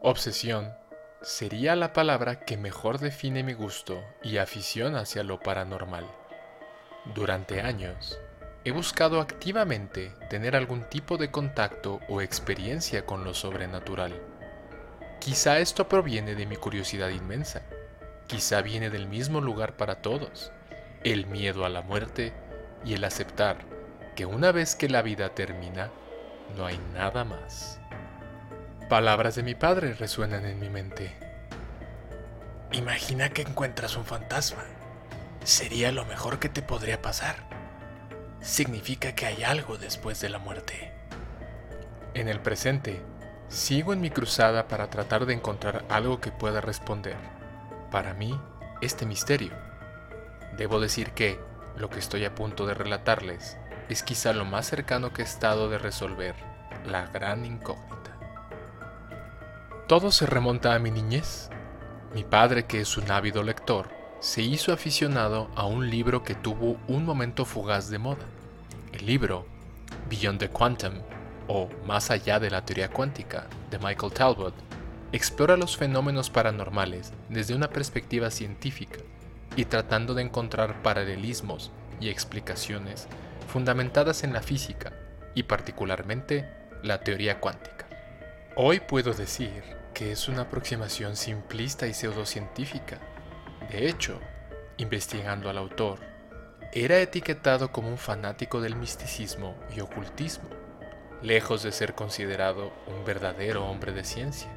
Obsesión sería la palabra que mejor define mi gusto y afición hacia lo paranormal. Durante años, he buscado activamente tener algún tipo de contacto o experiencia con lo sobrenatural. Quizá esto proviene de mi curiosidad inmensa, quizá viene del mismo lugar para todos, el miedo a la muerte y el aceptar que una vez que la vida termina, no hay nada más. Palabras de mi padre resuenan en mi mente. Imagina que encuentras un fantasma. Sería lo mejor que te podría pasar. Significa que hay algo después de la muerte. En el presente, sigo en mi cruzada para tratar de encontrar algo que pueda responder, para mí, este misterio. Debo decir que lo que estoy a punto de relatarles es quizá lo más cercano que he estado de resolver la gran incógnita. Todo se remonta a mi niñez. Mi padre, que es un ávido lector, se hizo aficionado a un libro que tuvo un momento fugaz de moda. El libro, Beyond the Quantum, o Más allá de la teoría cuántica, de Michael Talbot, explora los fenómenos paranormales desde una perspectiva científica y tratando de encontrar paralelismos y explicaciones fundamentadas en la física y particularmente la teoría cuántica. Hoy puedo decir que es una aproximación simplista y pseudocientífica. De hecho, investigando al autor, era etiquetado como un fanático del misticismo y ocultismo, lejos de ser considerado un verdadero hombre de ciencia.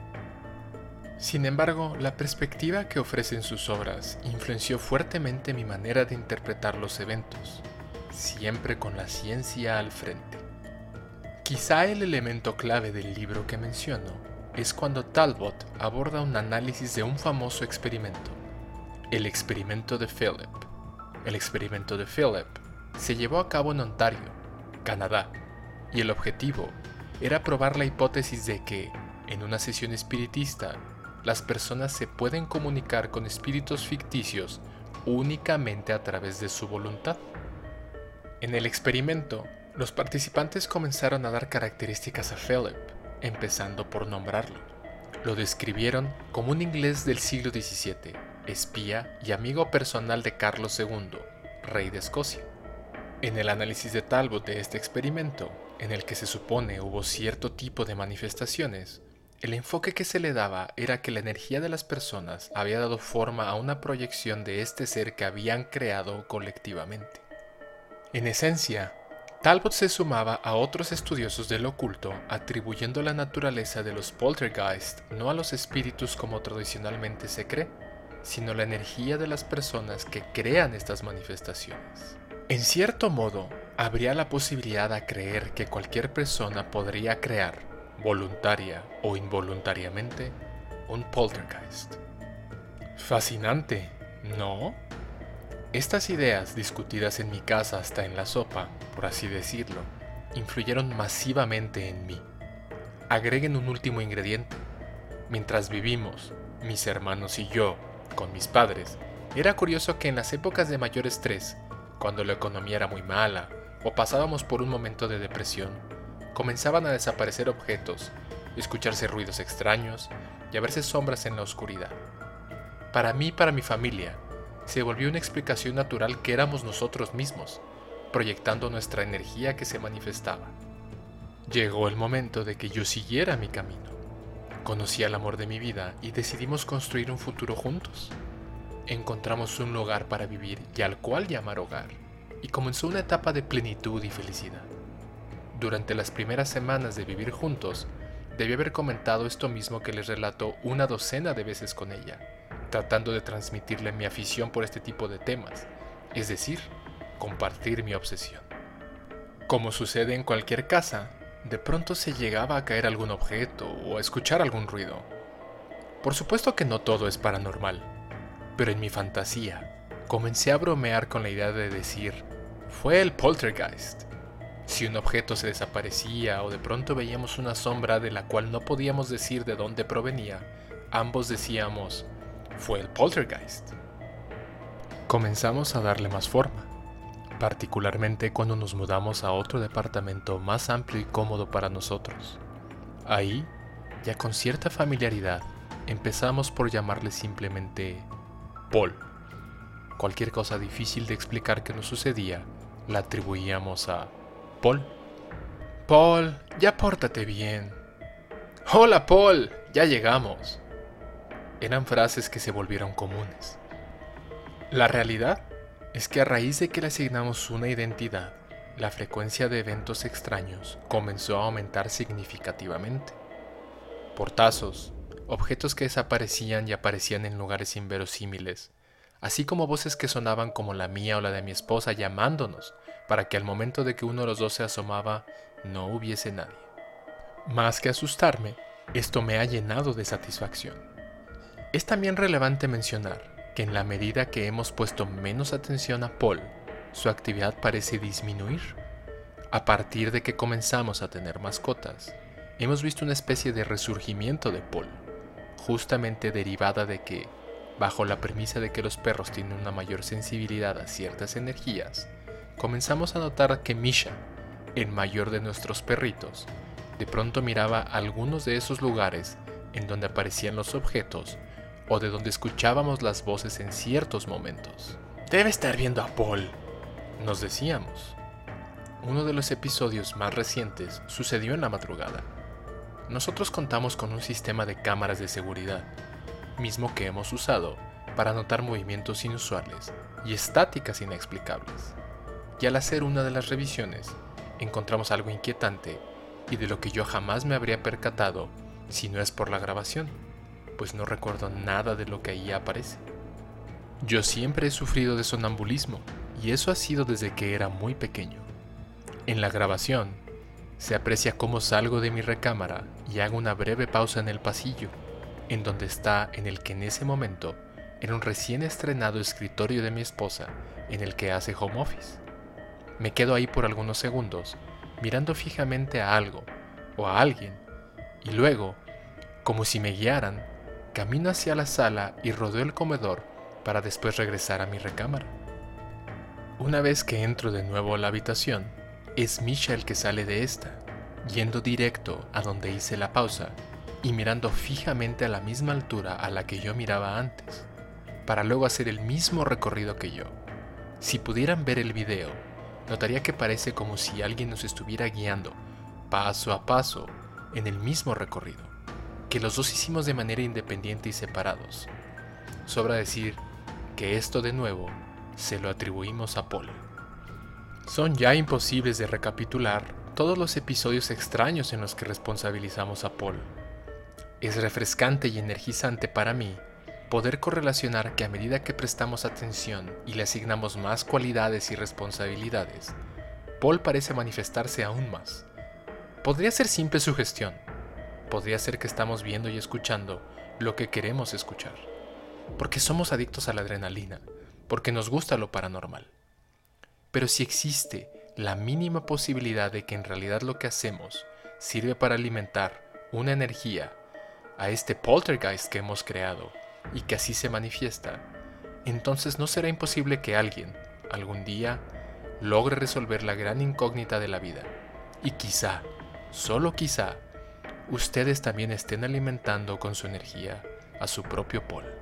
Sin embargo, la perspectiva que ofrecen sus obras influenció fuertemente mi manera de interpretar los eventos, siempre con la ciencia al frente. Quizá el elemento clave del libro que menciono es cuando Talbot aborda un análisis de un famoso experimento, el experimento de Philip. El experimento de Philip se llevó a cabo en Ontario, Canadá, y el objetivo era probar la hipótesis de que, en una sesión espiritista, las personas se pueden comunicar con espíritus ficticios únicamente a través de su voluntad. En el experimento, los participantes comenzaron a dar características a Philip, empezando por nombrarlo. Lo describieron como un inglés del siglo XVII, espía y amigo personal de Carlos II, rey de Escocia. En el análisis de Talbot de este experimento, en el que se supone hubo cierto tipo de manifestaciones, el enfoque que se le daba era que la energía de las personas había dado forma a una proyección de este ser que habían creado colectivamente. En esencia, Talbot se sumaba a otros estudiosos del oculto atribuyendo la naturaleza de los poltergeist no a los espíritus como tradicionalmente se cree, sino la energía de las personas que crean estas manifestaciones. En cierto modo, habría la posibilidad de creer que cualquier persona podría crear, voluntaria o involuntariamente, un poltergeist. Fascinante, ¿no? Estas ideas, discutidas en mi casa hasta en la sopa, por así decirlo, influyeron masivamente en mí. Agreguen un último ingrediente. Mientras vivimos, mis hermanos y yo, con mis padres, era curioso que en las épocas de mayor estrés, cuando la economía era muy mala o pasábamos por un momento de depresión, comenzaban a desaparecer objetos, escucharse ruidos extraños y a verse sombras en la oscuridad. Para mí y para mi familia, se volvió una explicación natural que éramos nosotros mismos, proyectando nuestra energía que se manifestaba. Llegó el momento de que yo siguiera mi camino. Conocí al amor de mi vida y decidimos construir un futuro juntos. Encontramos un lugar para vivir y al cual llamar hogar, y comenzó una etapa de plenitud y felicidad. Durante las primeras semanas de vivir juntos, debí haber comentado esto mismo que les relato una docena de veces con ella, tratando de transmitirle mi afición por este tipo de temas, es decir, compartir mi obsesión. Como sucede en cualquier casa, de pronto se llegaba a caer algún objeto o a escuchar algún ruido. Por supuesto que no todo es paranormal, pero en mi fantasía comencé a bromear con la idea de decir, fue el poltergeist. Si un objeto se desaparecía o de pronto veíamos una sombra de la cual no podíamos decir de dónde provenía, ambos decíamos, fue el poltergeist. Comenzamos a darle más forma, particularmente cuando nos mudamos a otro departamento más amplio y cómodo para nosotros. Ahí ya con cierta familiaridad, empezamos por llamarle simplemente Paul. Cualquier cosa difícil de explicar que nos sucedía, la atribuíamos a Paul. Paul, ya pórtate bien. Hola Paul, ya llegamos. Eran frases que se volvieron comunes. La realidad es que a raíz de que le asignamos una identidad, la frecuencia de eventos extraños comenzó a aumentar significativamente. Portazos, objetos que desaparecían y aparecían en lugares inverosímiles, así como voces que sonaban como la mía o la de mi esposa llamándonos, para que al momento de que uno de los dos se asomaba no hubiese nadie. Más que asustarme, esto me ha llenado de satisfacción. Es también relevante mencionar que en la medida que hemos puesto menos atención a Paul, su actividad parece disminuir. A partir de que comenzamos a tener mascotas, hemos visto una especie de resurgimiento de Paul, justamente derivada de que, bajo la premisa de que los perros tienen una mayor sensibilidad a ciertas energías, comenzamos a notar que Misha, el mayor de nuestros perritos, de pronto miraba algunos de esos lugares en donde aparecían los objetos o de donde escuchábamos las voces en ciertos momentos. Debe estar viendo a Paul, nos decíamos. Uno de los episodios más recientes sucedió en la madrugada. Nosotros contamos con un sistema de cámaras de seguridad, mismo que hemos usado para notar movimientos inusuales y estáticas inexplicables. Y al hacer una de las revisiones, encontramos algo inquietante y de lo que yo jamás me habría percatado si no es por la grabación pues no recuerdo nada de lo que ahí aparece. Yo siempre he sufrido de sonambulismo, y eso ha sido desde que era muy pequeño. En la grabación, se aprecia cómo salgo de mi recámara y hago una breve pausa en el pasillo, en donde está en el que en ese momento era un recién estrenado escritorio de mi esposa en el que hace home office. Me quedo ahí por algunos segundos, mirando fijamente a algo o a alguien, y luego, como si me guiaran, Camino hacia la sala y rodeo el comedor para después regresar a mi recámara. Una vez que entro de nuevo a la habitación, es Misha el que sale de esta, yendo directo a donde hice la pausa y mirando fijamente a la misma altura a la que yo miraba antes, para luego hacer el mismo recorrido que yo. Si pudieran ver el video, notaría que parece como si alguien nos estuviera guiando paso a paso en el mismo recorrido que los dos hicimos de manera independiente y separados. Sobra decir que esto de nuevo se lo atribuimos a Paul. Son ya imposibles de recapitular todos los episodios extraños en los que responsabilizamos a Paul. Es refrescante y energizante para mí poder correlacionar que a medida que prestamos atención y le asignamos más cualidades y responsabilidades, Paul parece manifestarse aún más. Podría ser simple sugestión, podría ser que estamos viendo y escuchando lo que queremos escuchar. Porque somos adictos a la adrenalina, porque nos gusta lo paranormal. Pero si existe la mínima posibilidad de que en realidad lo que hacemos sirve para alimentar una energía a este poltergeist que hemos creado y que así se manifiesta, entonces no será imposible que alguien, algún día, logre resolver la gran incógnita de la vida. Y quizá, solo quizá, ustedes también estén alimentando con su energía a su propio pol.